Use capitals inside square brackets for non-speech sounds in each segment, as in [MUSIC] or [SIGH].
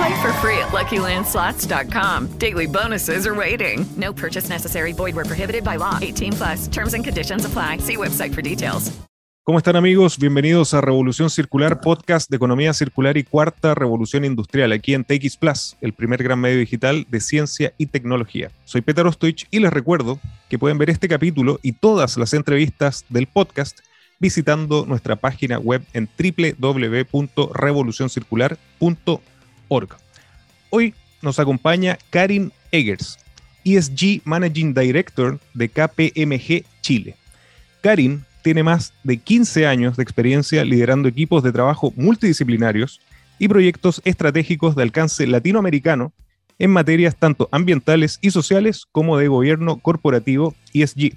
Play for free at LuckyLandSlots.com. Daily bonuses are waiting. No purchase necessary. Where prohibited by law. 18 plus. Terms and conditions apply. See website for details. ¿Cómo están amigos? Bienvenidos a Revolución Circular, podcast de economía circular y cuarta revolución industrial aquí en TX Plus, el primer gran medio digital de ciencia y tecnología. Soy Peter Ostoich y les recuerdo que pueden ver este capítulo y todas las entrevistas del podcast visitando nuestra página web en Hoy nos acompaña Karin Eggers, ESG Managing Director de KPMG Chile. Karin tiene más de 15 años de experiencia liderando equipos de trabajo multidisciplinarios y proyectos estratégicos de alcance latinoamericano en materias tanto ambientales y sociales como de gobierno corporativo ESG.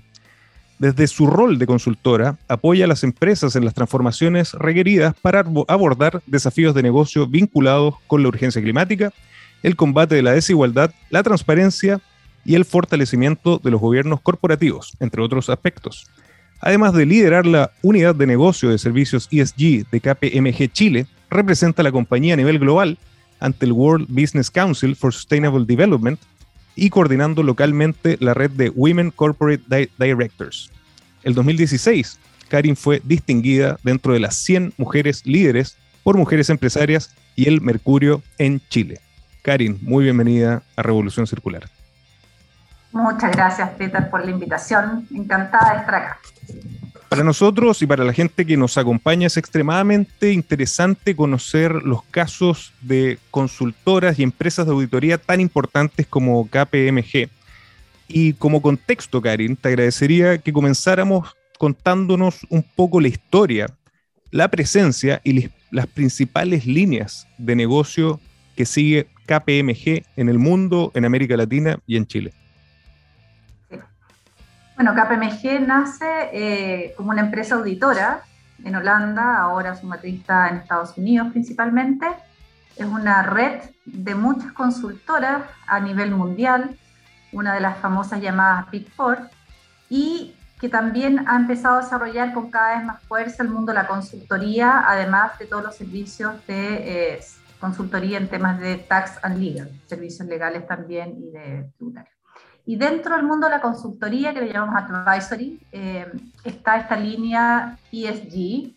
Desde su rol de consultora, apoya a las empresas en las transformaciones requeridas para abordar desafíos de negocio vinculados con la urgencia climática, el combate de la desigualdad, la transparencia y el fortalecimiento de los gobiernos corporativos, entre otros aspectos. Además de liderar la unidad de negocio de servicios ESG de KPMG Chile, representa la compañía a nivel global ante el World Business Council for Sustainable Development y coordinando localmente la red de Women Corporate Directors. El 2016, Karin fue distinguida dentro de las 100 mujeres líderes por Mujeres Empresarias y el Mercurio en Chile. Karin, muy bienvenida a Revolución Circular. Muchas gracias, Peter, por la invitación. Encantada de estar acá. Para nosotros y para la gente que nos acompaña es extremadamente interesante conocer los casos de consultoras y empresas de auditoría tan importantes como KPMG. Y como contexto, Karin, te agradecería que comenzáramos contándonos un poco la historia, la presencia y las principales líneas de negocio que sigue KPMG en el mundo, en América Latina y en Chile. Bueno, KPMG nace eh, como una empresa auditora en Holanda, ahora su matriz está en Estados Unidos principalmente. Es una red de muchas consultoras a nivel mundial, una de las famosas llamadas Big Four, y que también ha empezado a desarrollar con cada vez más fuerza el mundo de la consultoría, además de todos los servicios de eh, consultoría en temas de tax and legal, servicios legales también y de tributarios. Y dentro del mundo de la consultoría, que le llamamos advisory, eh, está esta línea ESG,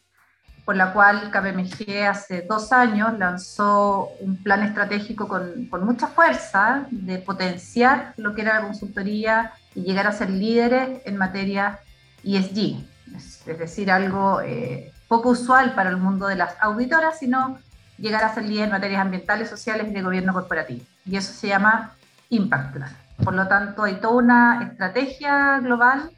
por la cual KPMG hace dos años lanzó un plan estratégico con, con, mucha fuerza de potenciar lo que era la consultoría y llegar a ser líderes en materia ESG, es, decir, algo eh, poco usual para el mundo de las auditoras, sino llegar a ser líder en materias ambientales, sociales y de gobierno corporativo. Y eso se llama Impact Plan. Por lo tanto, hay toda una estrategia global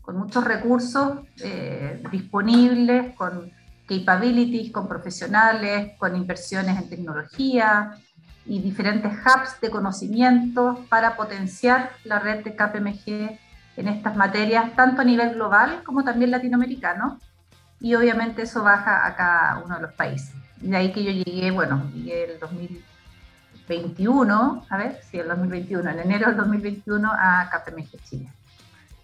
con muchos recursos eh, disponibles, con capabilities, con profesionales, con inversiones en tecnología y diferentes hubs de conocimiento para potenciar la red de KPMG en estas materias, tanto a nivel global como también latinoamericano. Y obviamente eso baja a cada uno de los países. De ahí que yo llegué, bueno, llegué el 2000 21, a ver, sí, el 2021, en enero del 2021 a KPMG Chile.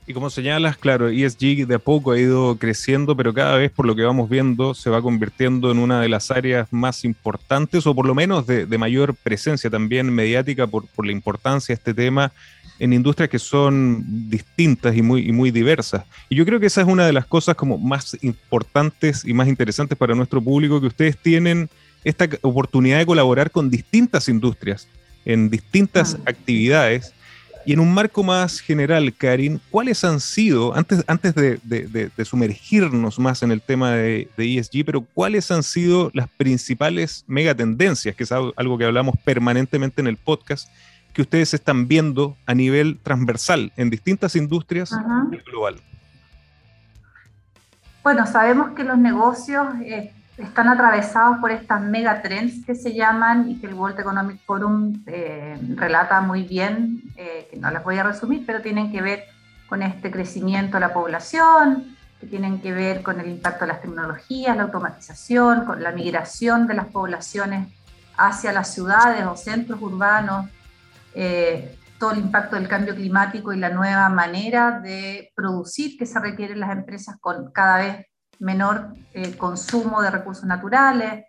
Y como señalas, claro, ESG de a poco ha ido creciendo, pero cada vez por lo que vamos viendo se va convirtiendo en una de las áreas más importantes o por lo menos de, mayor presencia también mediática por, por, la importancia de este tema en industrias que son distintas y muy, y muy diversas. Y yo creo que esa es una de las cosas como más importantes y más interesantes para nuestro público que ustedes tienen esta oportunidad de colaborar con distintas industrias en distintas ah. actividades Y en un marco más general, Karin, ¿cuáles han sido, antes, antes de, sumergirnos más en el tema de, ESG, pero cuáles han sido las principales megatendencias, que es algo que hablamos permanentemente en el podcast, que ustedes están viendo a nivel transversal en distintas industrias global? Bueno, sabemos que los negocios eh, están atravesados por estas megatrends que se llaman y que el World Economic Forum eh, relata muy bien, eh, que no las voy a resumir, pero tienen que ver con este crecimiento de la población, que tienen que ver con el impacto de las tecnologías, la automatización, con la migración de las poblaciones hacia las ciudades o centros urbanos, eh, todo el impacto del cambio climático y la nueva manera de producir que se requieren las empresas con cada vez menor eh, consumo de recursos naturales,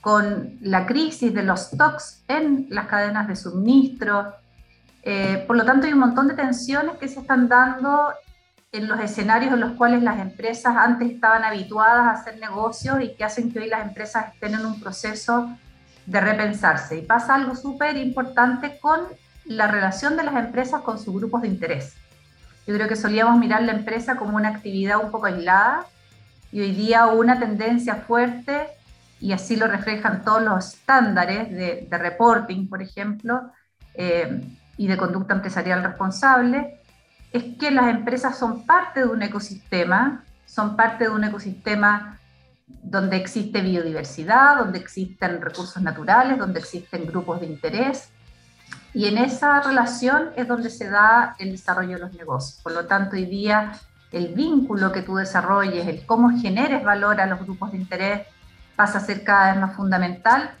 con la crisis de los stocks en las cadenas de suministro. Eh, por lo tanto, hay un montón de tensiones que se están dando en los escenarios en los cuales las empresas antes estaban habituadas a hacer negocios y que hacen que hoy las empresas estén en un proceso de repensarse. Y pasa algo súper importante con la relación de las empresas con sus grupos de interés. Yo creo que solíamos mirar la empresa como una actividad un poco aislada y hoy día una tendencia fuerte, y así lo reflejan todos los estándares de, reporting, por ejemplo, eh, y de conducta empresarial responsable, es que las empresas son parte de un ecosistema, son parte de un ecosistema donde existe biodiversidad, donde existen recursos naturales, donde existen grupos de interés. Y en esa relación es donde se da el desarrollo de los negocios. Por lo tanto, hoy día el vínculo que tú desarrolles, el cómo generes valor a los grupos de interés, pasa a ser cada vez más fundamental.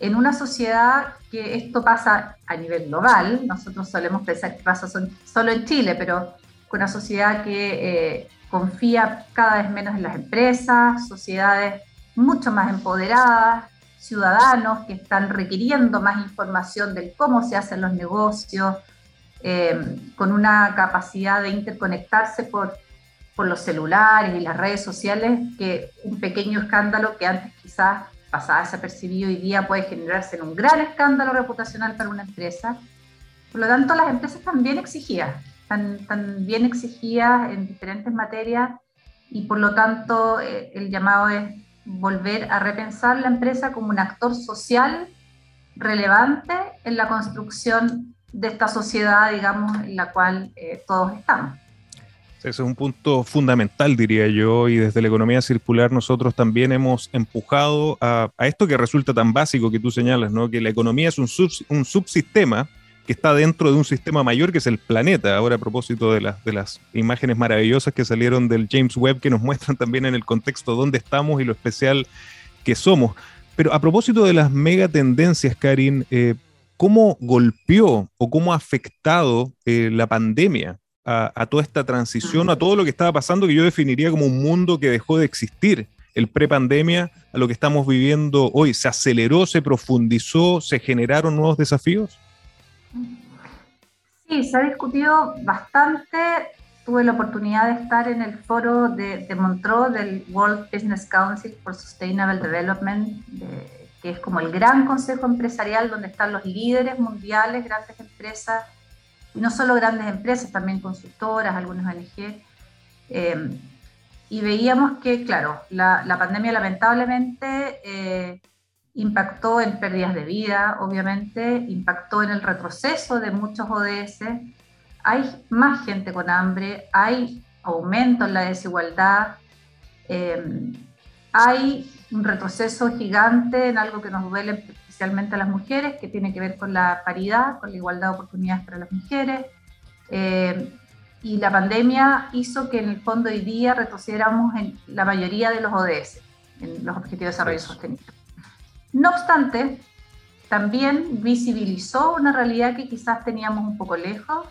En una sociedad que esto pasa a nivel global, nosotros solemos pensar que pasa solo en Chile, pero con una sociedad que eh, confía cada vez menos en las empresas, sociedades mucho más empoderadas, ciudadanos que están requiriendo más información de cómo se hacen los negocios, eh, con una capacidad de interconectarse por, por los celulares y las redes sociales, que un pequeño escándalo que antes quizás pasaba desapercibido hoy día puede generarse en un gran escándalo reputacional para una empresa. Por lo tanto, las empresas también exigían, están, bien exigidas en diferentes materias y por lo tanto eh, el llamado es volver a repensar la empresa como un actor social relevante en la construcción de esta sociedad, digamos, en la cual eh, todos estamos. Ese es un punto fundamental, diría yo, y desde la economía circular nosotros también hemos empujado a, esto que resulta tan básico que tú señalas, ¿no? que la economía es un, un subsistema que está dentro de un sistema mayor que es el planeta. Ahora a propósito de, las de las imágenes maravillosas que salieron del James Webb que nos [LAUGHS] muestran también en el contexto dónde estamos y lo especial que somos. Pero a propósito de las megatendencias, Karin, eh, ¿cómo golpeó o cómo ha afectado eh, la pandemia a, toda esta transición, a todo lo que estaba pasando, que yo definiría como un mundo que dejó de existir el prepandemia a lo que estamos viviendo hoy? ¿Se aceleró, se profundizó, se generaron nuevos desafíos? Sí, se ha discutido bastante. Tuve la oportunidad de estar en el foro de, de Montreux del World Business Council for Sustainable Development, que es como el gran consejo empresarial donde están los líderes mundiales, grandes empresas, y no solo grandes empresas, también consultoras, algunas ONG. Eh, y veíamos que, claro, la, la pandemia lamentablemente eh, impactó en pérdidas de vida, obviamente, impactó en el retroceso de muchos ODS. Hay más gente con hambre, hay aumento en la desigualdad, eh, hay un retroceso gigante en algo que nos duele especialmente a las mujeres, que tiene que ver con la paridad, con la igualdad de oportunidades para las mujeres. Eh, y la pandemia hizo que en el fondo hoy día retrocediéramos en la mayoría de los ODS, en los Objetivos de Desarrollo Sostenible. No obstante, también visibilizó una realidad que quizás teníamos un poco lejos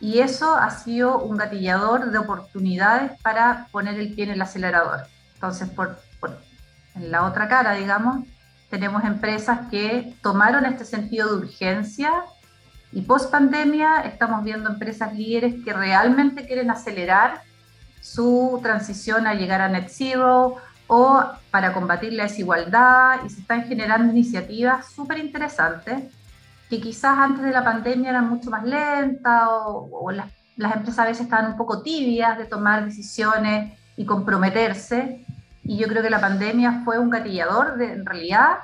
y eso ha sido un gatillador de oportunidades para poner el pie en el acelerador. Entonces, por, en la otra cara, digamos, tenemos empresas que tomaron este sentido de urgencia y post pandemia estamos viendo empresas líderes que realmente quieren acelerar su transición a llegar a net zero o para combatir la desigualdad y se están generando iniciativas súper interesantes que quizás antes de la pandemia eran mucho más lentas o, las, las, empresas a veces estaban un poco tibias de tomar decisiones y comprometerse. Y yo creo que la pandemia fue un gatillador de, en realidad,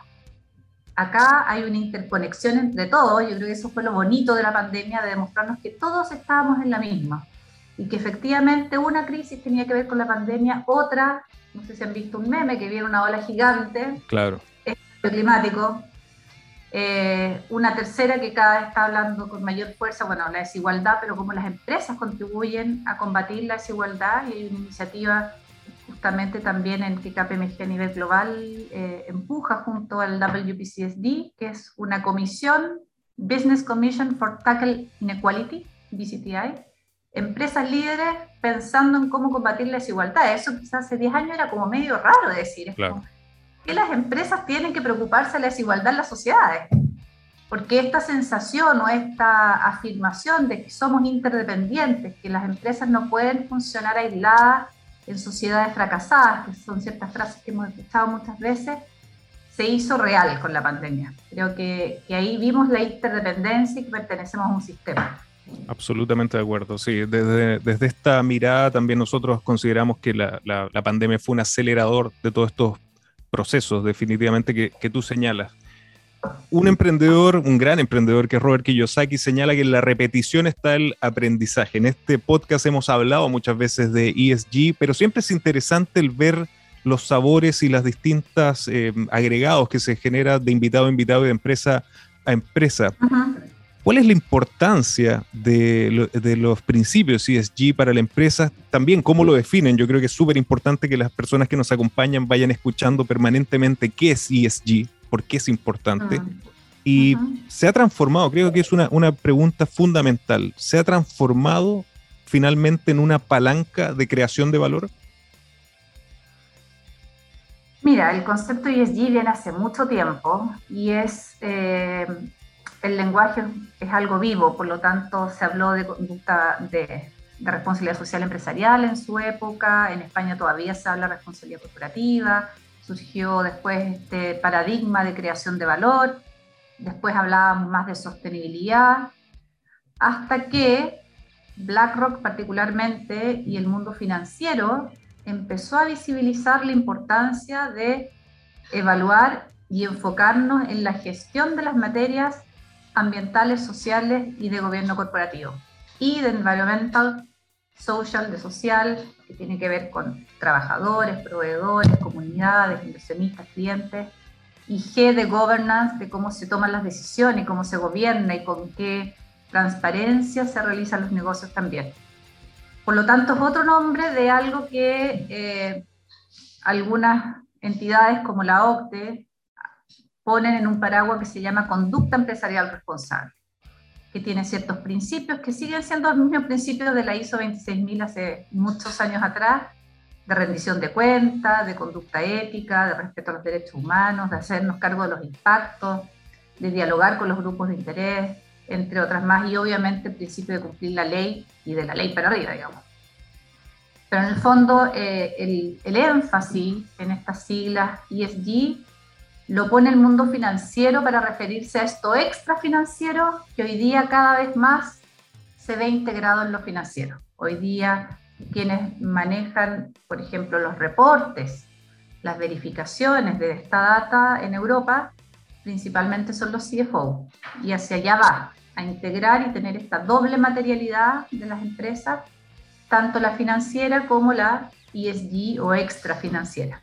acá hay una interconexión entre todos. Yo creo que eso fue lo bonito de la pandemia, de demostrarnos que todos estábamos en la misma y que efectivamente una crisis tenía que ver con la pandemia, otra, no sé si han visto un meme que viene una ola gigante, claro. el climático, eh, una tercera que cada vez está hablando con mayor fuerza, bueno, la desigualdad, pero cómo las empresas contribuyen a combatir la desigualdad y hay una iniciativa justamente también en que KPMG a nivel global eh, empuja junto al WPCSD, que es una comisión, Business Commission for Tackle Inequality, BCTI, empresas líderes pensando en cómo combatir la desigualdad. Eso quizás hace 10 años era como medio raro decir. claro que las empresas tienen que preocuparse de la desigualdad en las sociedades? Porque esta sensación o esta afirmación de que somos interdependientes, que las empresas no pueden funcionar aisladas en sociedades fracasadas, que son ciertas frases que hemos escuchado muchas veces, se hizo real con la pandemia. Creo que, ahí vimos la interdependencia y que pertenecemos a un sistema. Absolutamente de acuerdo, sí. Desde, desde, esta mirada también nosotros consideramos que la, la, la, pandemia fue un acelerador de todos estos procesos definitivamente que, que tú señalas. Un emprendedor, un gran emprendedor que es Robert Kiyosaki, señala que en la repetición está el aprendizaje. En este podcast hemos hablado muchas veces de ESG, pero siempre es interesante el ver los sabores y las distintas eh, agregados que se genera de invitado a invitado y de empresa a empresa. ¿Cuál es la importancia de, los principios ESG para la empresa? También, ¿cómo lo definen? Yo creo que es súper importante que las personas que nos acompañan vayan escuchando permanentemente qué es ESG, por qué es importante. Ah. Y se ha transformado, creo que es una, una pregunta fundamental, ¿se ha transformado finalmente en una palanca de creación de valor? Mira, el concepto ESG viene hace mucho tiempo y es eh, el lenguaje es algo vivo, por lo tanto se habló de conducta de, responsabilidad social empresarial en su época, en España todavía se habla de responsabilidad corporativa, surgió después este paradigma de creación de valor, después hablábamos más de sostenibilidad, hasta que BlackRock particularmente y el mundo financiero empezó a visibilizar la importancia de evaluar y enfocarnos en la gestión de las materias ambientales, sociales y de gobierno corporativo. Y de environmental, social, de social, que tiene que ver con trabajadores, proveedores, comunidades, inversionistas, clientes. Y G de governance, de cómo se toman las decisiones, cómo se gobierna y con qué transparencia se realizan los negocios también. Por lo tanto, es otro nombre de algo que eh, algunas entidades como la OCDE ponen en un paraguas que se llama conducta empresarial responsable, que tiene ciertos principios que siguen siendo los mismos principios de la ISO 26000 hace muchos años atrás, de rendición de cuentas, de conducta ética, de respeto a los derechos humanos, de hacernos cargo de los impactos, de dialogar con los grupos de interés, entre otras más, y obviamente el principio de cumplir la ley y de la ley para arriba, digamos. Pero en el fondo, eh, el, el énfasis en estas siglas ESG lo pone el mundo financiero para referirse a esto extra financiero que hoy día cada vez más se ve integrado en lo financiero. Hoy día quienes manejan, por ejemplo, los reportes, las verificaciones de esta data en Europa, principalmente son los CFO. Y hacia allá va, a integrar y tener esta doble materialidad de las empresas, tanto la financiera como la ESG o extra financiera.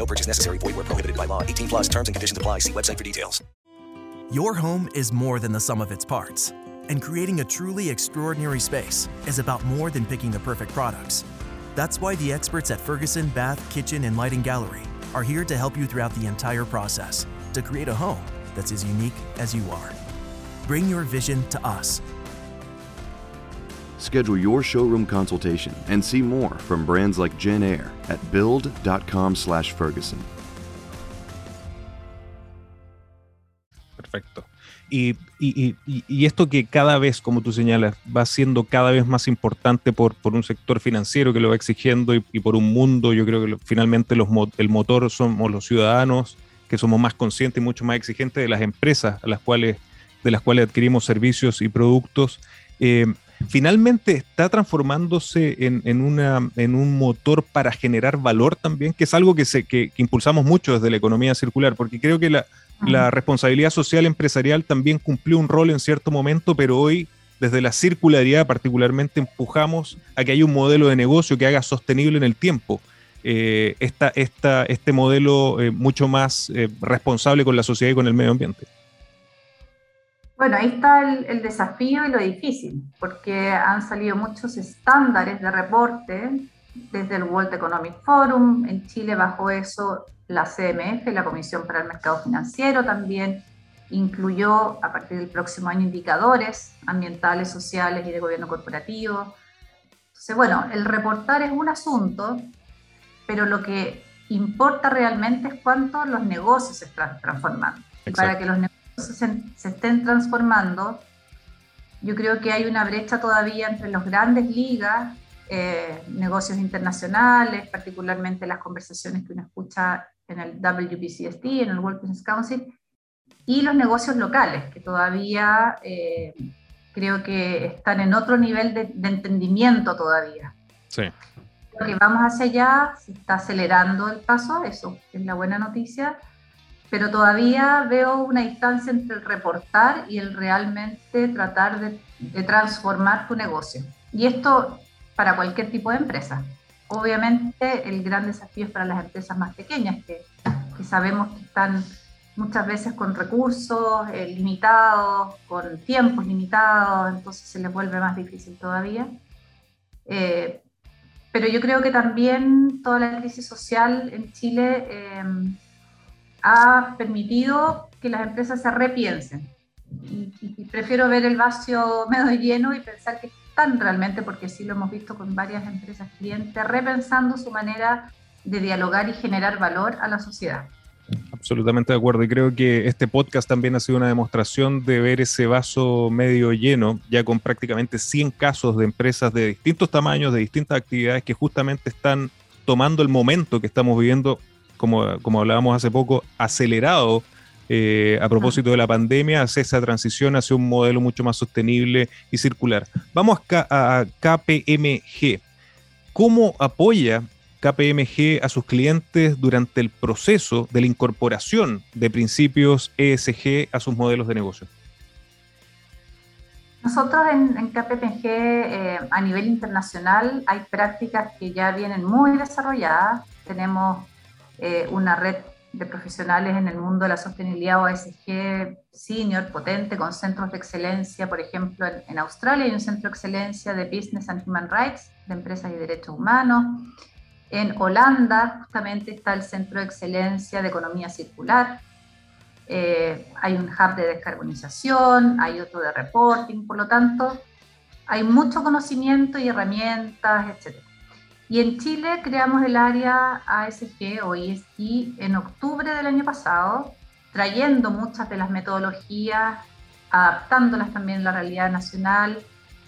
No purchase necessary. Void where prohibited by law. 18 plus terms and conditions apply. See website for details. Your home is more than the sum of its parts. And creating a truly extraordinary space is about more than picking the perfect products. That's why the experts at Ferguson Bath, Kitchen, and Lighting Gallery are here to help you throughout the entire process to create a home that's as unique as you are. Bring your vision to us Schedule your showroom consultation and see more from brands like Jen Air at build.com/ferguson. Perfecto. Y, y, y, y, esto que cada vez, como tú señalas, va siendo cada vez más importante por, por un sector financiero que lo va exigiendo y, por un mundo, yo creo que finalmente los, el motor somos los ciudadanos, que somos más conscientes y mucho más exigentes de las empresas a las cuales, de las cuales adquirimos servicios y productos. Eh, finalmente está transformándose en, en, una, en un motor para generar valor también, que es algo que, se, que, que impulsamos mucho desde la economía circular, porque creo que la, la responsabilidad social empresarial también cumplió un rol en cierto momento, pero hoy desde la circularidad particularmente empujamos a que haya un modelo de negocio que haga sostenible en el tiempo. Eh, esta, esta, este modelo eh, mucho más eh, responsable con la sociedad y con el medio ambiente. Bueno, ahí está el, el, desafío y lo difícil, porque han salido muchos estándares de reporte desde el World Economic Forum, en Chile bajo eso la CMF, la Comisión para el Mercado Financiero, también incluyó a partir del próximo año indicadores ambientales, sociales y de gobierno corporativo. Entonces, bueno, el reportar es un asunto, pero lo que importa realmente es cuánto los negocios se están transformando. Y para que los negocios se, se estén transformando, yo creo que hay una brecha todavía entre los grandes ligas eh, negocios internacionales, particularmente las conversaciones que uno escucha en el WPCST, en el World Business Council, y los negocios locales, que todavía eh, creo que están en otro nivel de, de entendimiento todavía. Sí. Lo que vamos hacia allá, se está acelerando el paso, eso es la buena noticia, pero todavía veo una distancia entre el reportar y el realmente tratar de, de transformar tu negocio. Y esto para cualquier tipo de empresa. Obviamente el gran desafío es para las empresas más pequeñas, que, que sabemos que están muchas veces con recursos eh, limitados, con tiempos limitados, entonces se les vuelve más difícil todavía. Eh, pero yo creo que también toda la crisis social en Chile eh, ha permitido que las empresas se repiensen. Y, prefiero ver el vaso medio [LAUGHS] lleno y pensar que realmente, porque sí lo hemos visto con varias empresas clientes, repensando su manera de dialogar y generar valor a la sociedad. Absolutamente de acuerdo. Y creo que este podcast también ha sido una demostración de ver ese vaso medio lleno, ya con prácticamente 100 casos de empresas de distintos tamaños, de distintas actividades que justamente están tomando el momento que estamos viviendo, como, como hablábamos hace poco, acelerado eh, a propósito de la pandemia, hace esa transición hacia un modelo mucho más sostenible y circular. Vamos a, a KPMG. ¿Cómo apoya KPMG a sus clientes durante el proceso de la incorporación de principios ESG a sus modelos de negocio? Nosotros en, en KPMG eh, a nivel internacional hay prácticas que ya vienen muy desarrolladas. Tenemos eh, una red de profesionales en el mundo de la sostenibilidad OSG senior, potente, con centros de excelencia, por ejemplo, en, en, Australia hay un centro de excelencia de Business and Human Rights, de empresas y derechos humanos. En Holanda, justamente, está el centro de excelencia de economía circular. Eh, hay un hub de descarbonización, hay otro de reporting, por lo tanto, hay mucho conocimiento y herramientas, etcétera. Y en Chile creamos el área ASG o ESG en octubre del año pasado, trayendo muchas de las metodologías, adaptándolas también a la realidad nacional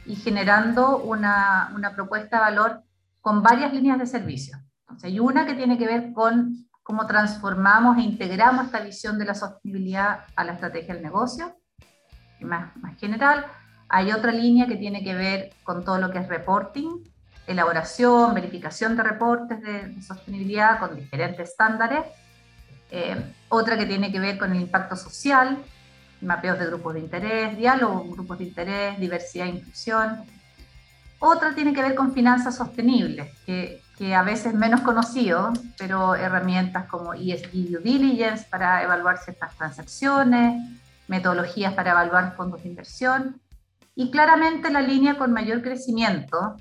y generando una, una propuesta de valor con varias líneas de servicio. Entonces, hay una que tiene que ver con cómo transformamos e integramos esta visión de la sostenibilidad a la estrategia del negocio, más, más general. Hay otra línea que tiene que ver con todo lo que es reporting, elaboración, verificación de reportes de, sostenibilidad con diferentes estándares. Eh, otra que tiene que ver con el impacto social, mapeos de grupos de interés, diálogo con grupos de interés, diversidad e inclusión. Otra tiene que ver con finanzas sostenibles, que, que a veces menos conocido, pero herramientas como ESG Due Diligence para evaluar ciertas transacciones, metodologías para evaluar fondos de inversión y claramente la línea con mayor crecimiento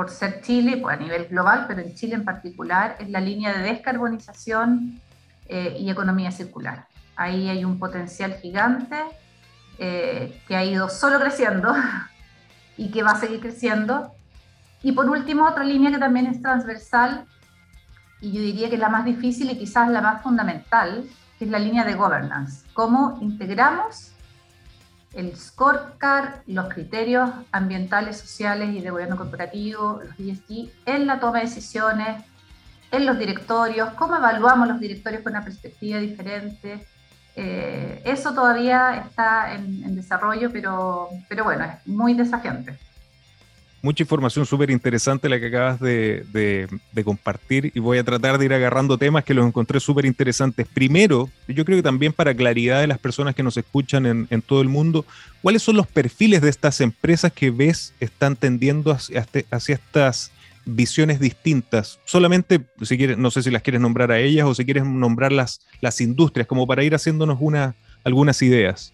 por ser Chile, pues a nivel global, pero en Chile en particular, es la línea de descarbonización eh, y economía circular. Ahí hay un potencial gigante eh, que ha ido solo creciendo [LAUGHS] y que va a seguir creciendo. Y por último, otra línea que también es transversal y yo diría que es la más difícil y quizás la más fundamental, que es la línea de governance. Cómo integramos el scorecard, los criterios ambientales, sociales y de gobierno corporativo, los ESG, en la toma de decisiones, en los directorios, cómo evaluamos los directorios con una perspectiva diferente. Eh, eso todavía está en, en, desarrollo, pero, pero bueno, es muy desafiante mucha información súper interesante la que acabas de, compartir y voy a tratar de ir agarrando temas que los encontré súper interesantes. Primero, yo creo que también para claridad de las personas que nos escuchan en, todo el mundo, ¿cuáles son los perfiles de estas empresas que ves están tendiendo hacia, estas visiones distintas? Solamente, si quieres, no sé si las quieres nombrar a ellas o si quieres nombrar las, las industrias, como para ir haciéndonos una, algunas ideas.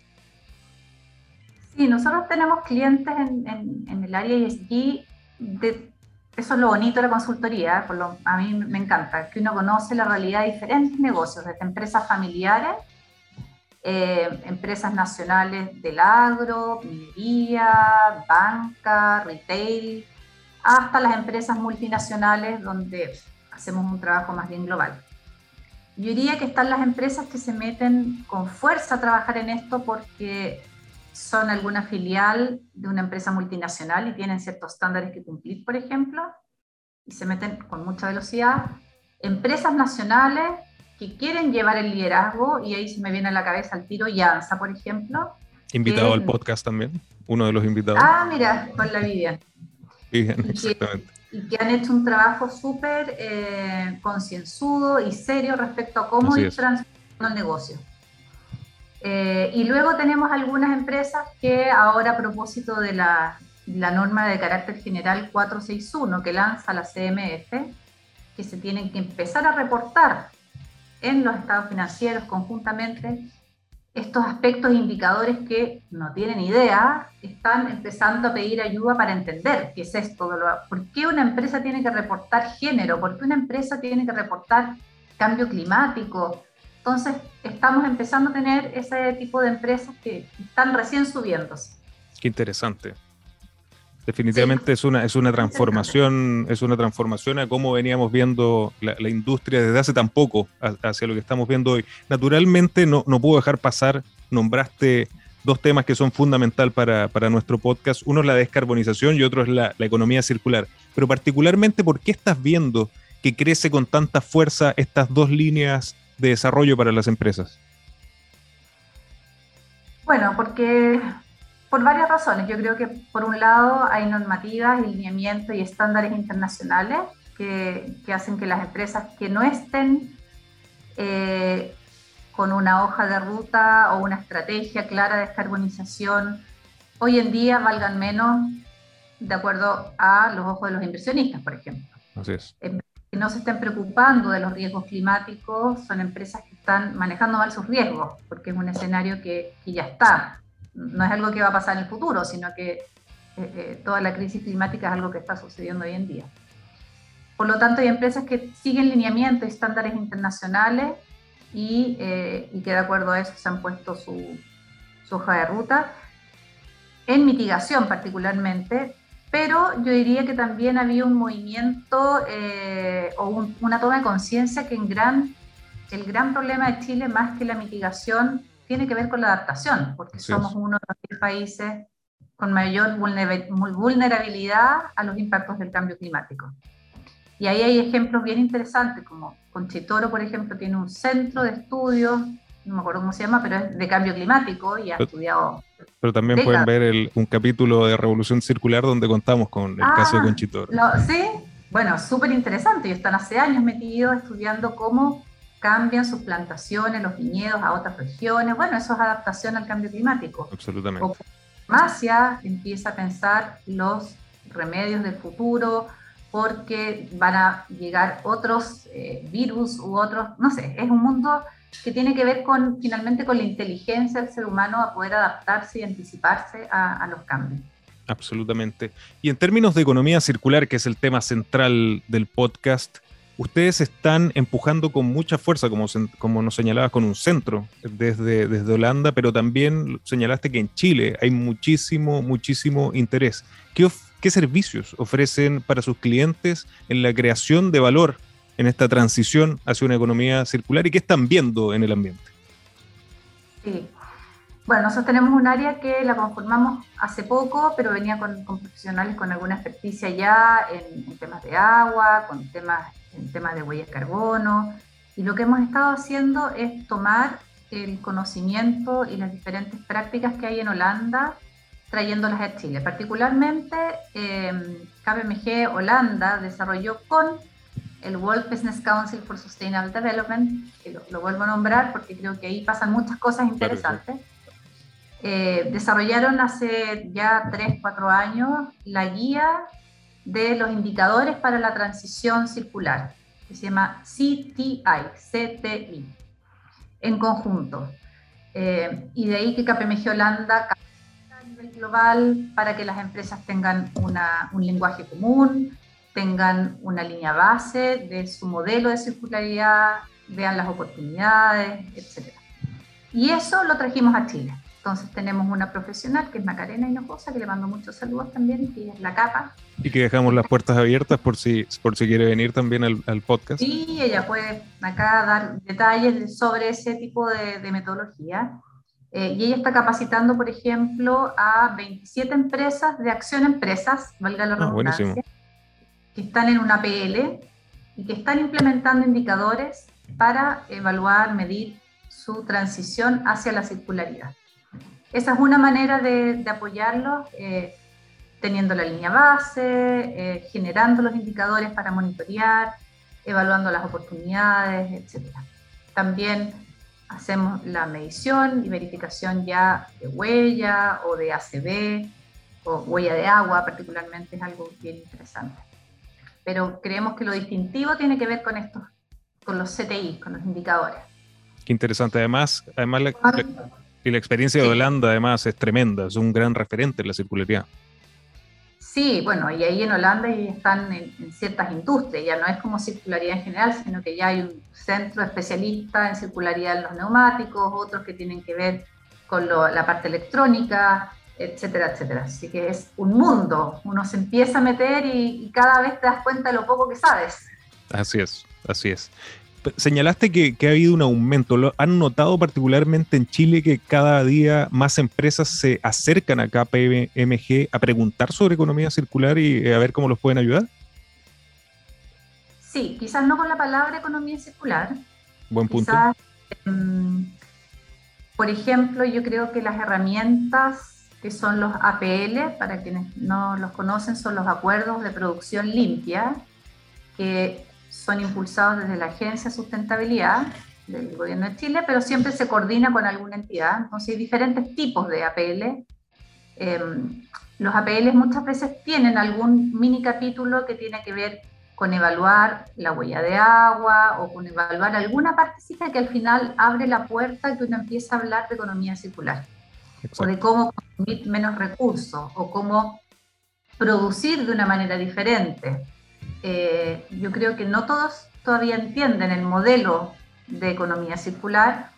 Sí, nosotros tenemos clientes en, en, el área ESG, de, eso es lo bonito de la consultoría, por lo, a mí me encanta, que uno conoce la realidad de diferentes negocios, desde empresas familiares, eh, empresas nacionales del agro, minería, banca, retail, hasta las empresas multinacionales donde hacemos un trabajo más bien global. Yo diría que están las empresas que se meten con fuerza a trabajar en esto porque son alguna filial de una empresa multinacional y tienen ciertos estándares que cumplir, por ejemplo, y se meten con mucha velocidad. Empresas nacionales que quieren llevar el liderazgo, y ahí se me viene a la cabeza el tiro Yansa, por ejemplo. Invitado al podcast también, uno de los invitados. Ah, mira, con la Vivian. Vivian, exactamente. y que han hecho un trabajo súper eh, concienzudo y serio respecto a cómo ir transformando el negocio. Eh, y luego tenemos algunas empresas que ahora a propósito de la, norma de carácter general 461 que lanza la CMF, que se tienen que empezar a reportar en los estados financieros conjuntamente estos aspectos indicadores que no tienen idea, están empezando a pedir ayuda para entender qué es esto, por qué una empresa tiene que reportar género, por qué una empresa tiene que reportar cambio climático, entonces, estamos empezando a tener ese tipo de empresas que están recién subiéndose. Qué interesante. Definitivamente es una, es una transformación, es una transformación a cómo veníamos viendo la, industria desde hace tan poco hacia lo que estamos viendo hoy. Naturalmente no, no puedo dejar pasar, nombraste dos temas que son fundamental para, para, nuestro podcast. Uno es la descarbonización y otro es la, la, economía circular. Pero particularmente, ¿por qué estás viendo que crece con tanta fuerza estas dos líneas de desarrollo para las empresas? Bueno, porque por varias razones. Yo creo que por un lado hay normativas, lineamientos y estándares internacionales que, hacen que las empresas que no estén eh, con una hoja de ruta o una estrategia clara de descarbonización, hoy en día valgan menos de acuerdo a los ojos de los inversionistas, por ejemplo. Así es no se estén preocupando de los riesgos climáticos son empresas que están manejando mal sus riesgos, porque es un escenario que, ya está. No es algo que va a pasar en el futuro, sino que eh, eh, toda la crisis climática es algo que está sucediendo hoy en día. Por lo tanto, hay empresas que siguen lineamientos y estándares internacionales y, eh, y, que de acuerdo a eso se han puesto su, su hoja de ruta. En mitigación particularmente, pero yo diría que también había un movimiento eh, o una toma de conciencia que en gran, el gran problema de Chile, más que la mitigación, tiene que ver con la adaptación, porque somos uno de los países con mayor vulnerabilidad a los impactos del cambio climático. Y ahí hay ejemplos bien interesantes, como Conchitoro, por ejemplo, tiene un centro de estudios no me acuerdo cómo se llama, pero es de cambio climático y ha estudiado. Pero también pueden ver un capítulo de Revolución Circular donde contamos con el caso de ah, Conchitoro. sí, bueno, súper interesante. Y están hace años metidos estudiando cómo cambian sus plantaciones, los viñedos a otras regiones. Bueno, eso es adaptación al cambio climático. Absolutamente. O farmacia empieza a pensar los remedios del futuro porque van a llegar otros eh, virus u otros, no sé, es un mundo que tiene que ver con finalmente con la inteligencia del ser humano a poder adaptarse y anticiparse a, los cambios. Absolutamente. Y en términos de economía circular, que es el tema central del podcast, ustedes están empujando con mucha fuerza, como, como nos señalabas, con un centro desde, desde Holanda, pero también señalaste que en Chile hay muchísimo, muchísimo interés. ¿Qué, ¿Qué servicios ofrecen para sus clientes en la creación de valor en esta transición hacia una economía circular y qué están viendo en el ambiente? Sí. Bueno, nosotros tenemos un área que la conformamos hace poco, pero venía con, profesionales con alguna experticia ya en, temas de agua, con temas, en temas de huellas de carbono. Y lo que hemos estado haciendo es tomar el conocimiento y las diferentes prácticas que hay en Holanda, trayéndolas a Chile. Particularmente, eh, KPMG Holanda desarrolló con el World Business Council for Sustainable Development, que lo, vuelvo a nombrar porque creo que ahí pasan muchas cosas interesantes. Eh, desarrollaron hace ya 3, 4 años la guía de los indicadores para la transición circular, que se llama CTI, CTI, en conjunto. Eh, y de ahí que KPMG Holanda a nivel global para que las empresas tengan una, un lenguaje común, tengan una línea base de su modelo de circularidad, vean las oportunidades, etc. Y eso lo trajimos a Chile. Entonces tenemos una profesional que es Macarena Hinojosa, que le mando muchos saludos también, que es la capa. Y que dejamos las puertas abiertas por si, por si quiere venir también al, al podcast. Sí, ella puede acá dar detalles sobre ese tipo de, de metodología. Eh, y ella está capacitando, por ejemplo, a 27 empresas de acción empresas, valga la ah, redundancia, que están en una PL y que están implementando indicadores para evaluar, medir su transición hacia la circularidad. Esa es una manera de, apoyarlos, eh, teniendo la línea base, eh, generando los indicadores para monitorear, evaluando las oportunidades, etc. También hacemos la medición y verificación ya de huella o de ACB o huella de agua particularmente es algo bien interesante pero creemos que lo distintivo tiene que ver con estos, con los CTI, con los indicadores. Qué interesante. Además, además la, y la experiencia de Holanda además es tremenda, es un gran referente en la circularidad. Sí, bueno, y ahí en Holanda están en, ciertas industrias, ya no es como circularidad en general, sino que ya hay un centro especialista en circularidad en los neumáticos, otros que tienen que ver con la parte electrónica, etcétera, etcétera. Así que es un mundo, uno se empieza a meter y, cada vez te das cuenta de lo poco que sabes. Así es, así es. Señalaste que, ha habido un aumento. ¿Lo ¿Han notado particularmente en Chile que cada día más empresas se acercan a KPMG a preguntar sobre economía circular y eh, a ver cómo los pueden ayudar? Sí, quizás no con la palabra economía circular. Buen punto. Em, por ejemplo, yo creo que las herramientas que son los APL, para quienes no los conocen, son los acuerdos de producción limpia, que son impulsados desde la Agencia de Sustentabilidad del Gobierno de Chile, pero siempre se coordina con alguna entidad. Entonces hay diferentes tipos de APL. Em, los APL muchas veces tienen algún mini capítulo que tiene que ver con evaluar la huella de agua o con evaluar alguna partecita que al final abre la puerta que uno empieza a hablar de economía circular o de cómo consumir menos recursos o cómo producir de una manera diferente. Eh, yo creo que no todos todavía entienden el modelo de economía circular.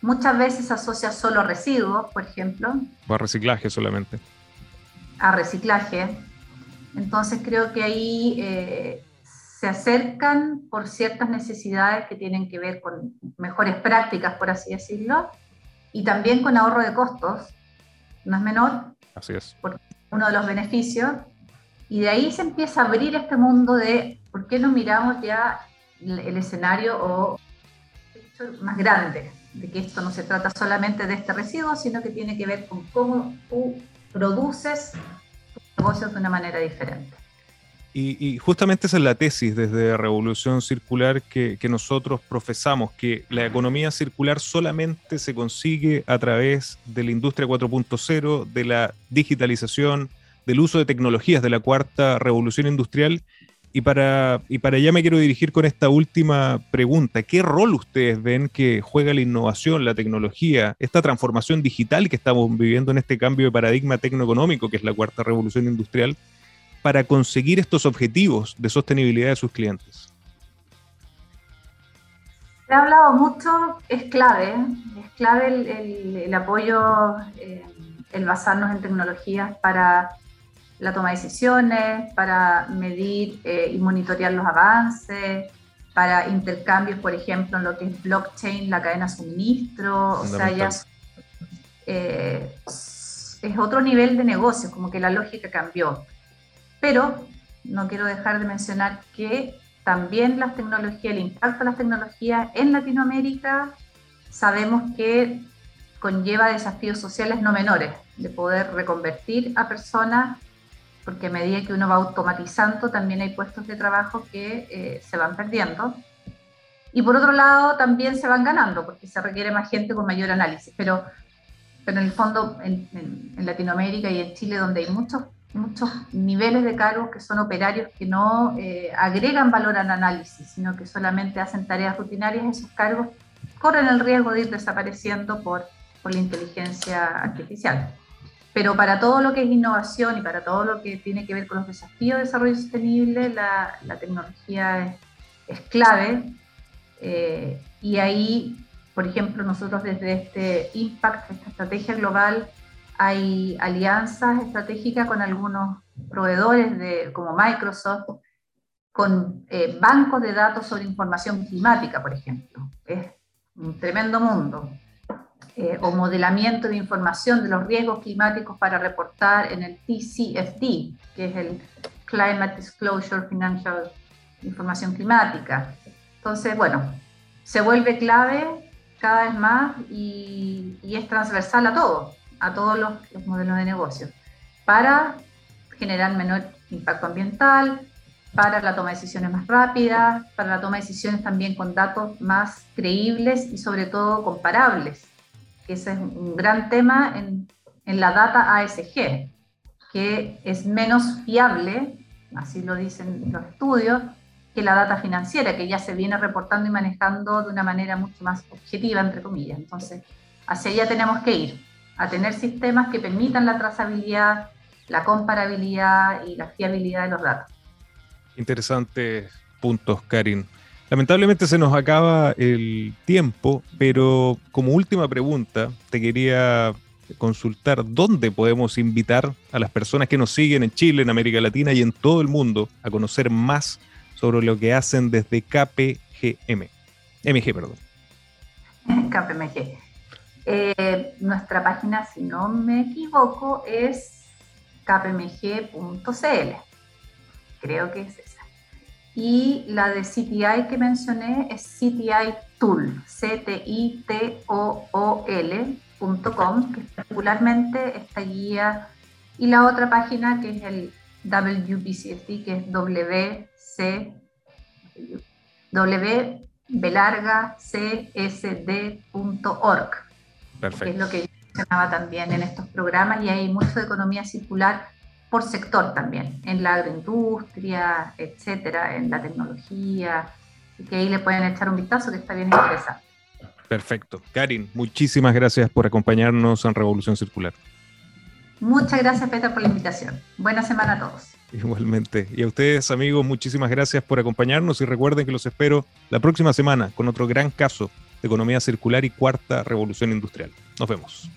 Muchas veces asocia solo residuos, por ejemplo. O a reciclaje solamente. A reciclaje. Entonces creo que ahí eh, se acercan por ciertas necesidades que tienen que ver con mejores prácticas, por así decirlo, y también con ahorro de costos, no es menor. Así es. uno de los beneficios. Y de ahí se empieza a abrir este mundo de por qué no miramos ya el, escenario o más grande, de que esto no se trata solamente de este residuo, sino que tiene que ver con cómo tú produces tus negocios de una manera diferente. Y, justamente esa es la tesis desde Revolución Circular que, nosotros profesamos, que la economía circular solamente se consigue a través de la industria 4.0, de la digitalización, del uso de tecnologías de la cuarta revolución industrial. Y para, y para allá me quiero dirigir con esta última pregunta. ¿Qué rol ustedes ven que juega la innovación, la tecnología, esta transformación digital que estamos viviendo en este cambio de paradigma tecnoeconómico que es la cuarta revolución industrial? Para conseguir estos objetivos de sostenibilidad de sus clientes? Se ha hablado mucho, es clave, es clave el, apoyo, eh, el basarnos en tecnologías para la toma de decisiones, para medir eh, y monitorear los avances, para intercambios, por ejemplo, en lo que es blockchain, la cadena suministro, o sea, ya eh, es otro nivel de negocio, como que la lógica cambió. Pero no quiero dejar de mencionar que también las tecnologías, el impacto de las tecnologías en Latinoamérica, sabemos que conlleva desafíos sociales no menores, de poder reconvertir a personas porque a medida que uno va automatizando también hay puestos de trabajo que eh, se van perdiendo. Y por otro lado también se van ganando, porque se requiere más gente con mayor análisis. Pero, pero en el fondo, en, Latinoamérica y en Chile, donde hay muchos, muchos niveles de cargos que son operarios que no eh, agregan valor al análisis, sino que solamente hacen tareas rutinarias, esos cargos corren el riesgo de ir desapareciendo por, por la inteligencia artificial. Pero para todo lo que es innovación y para todo lo que tiene que ver con los desafíos de desarrollo sostenible, la, tecnología es, clave. Eh, y ahí, por ejemplo, nosotros desde este Impact, esta estrategia global, hay alianzas estratégicas con algunos proveedores de, como Microsoft, con eh, bancos de datos sobre información climática, por ejemplo. Es un tremendo mundo. Eh, o modelamiento de información de los riesgos climáticos para reportar en el TCFD, que es el Climate Disclosure Financial Información Climática. Entonces, bueno, se vuelve clave cada vez más y, es transversal a todo, a todos los, los modelos de negocio, para generar menor impacto ambiental, para la toma de decisiones más rápidas, para la toma de decisiones también con datos más creíbles y sobre todo comparables ese es un gran tema en, en la data ASG, que es menos fiable, así lo dicen los estudios, que la data financiera, que ya se viene reportando y manejando de una manera mucho más objetiva, entre comillas. Entonces, hacia allá tenemos que ir, a tener sistemas que permitan la trazabilidad, la comparabilidad y la fiabilidad de los datos. Interesantes puntos, Karin. Lamentablemente se nos acaba el tiempo, pero como última pregunta te quería consultar dónde podemos invitar a las personas que nos siguen en Chile, en América Latina y en todo el mundo a conocer más sobre lo que hacen desde KPGM. MG, perdón. [LAUGHS] KPMG. Eh, nuestra página, si no me equivoco, es kpmg.cl. Creo que es y la de CTI que mencioné es CTI Tool, C-T-I-T-O-O-L.com, que es particularmente esta guía, y la otra página que es el WBCSD, que es WC, wbelargacsd.org. Perfecto. Que es lo que yo mencionaba también en estos programas, y hay mucho de economía circular por sector también, en la agroindustria, etcétera, en la tecnología, y que ahí le pueden echar un vistazo que está bien interesante. Perfecto. Karin, muchísimas gracias por acompañarnos en Revolución Circular. Muchas gracias, Peter, por la invitación. Buena semana a todos. Igualmente. Y a ustedes, amigos, muchísimas gracias por acompañarnos y recuerden que los espero la próxima semana con otro gran caso economía circular y cuarta revolución industrial. Nos vemos.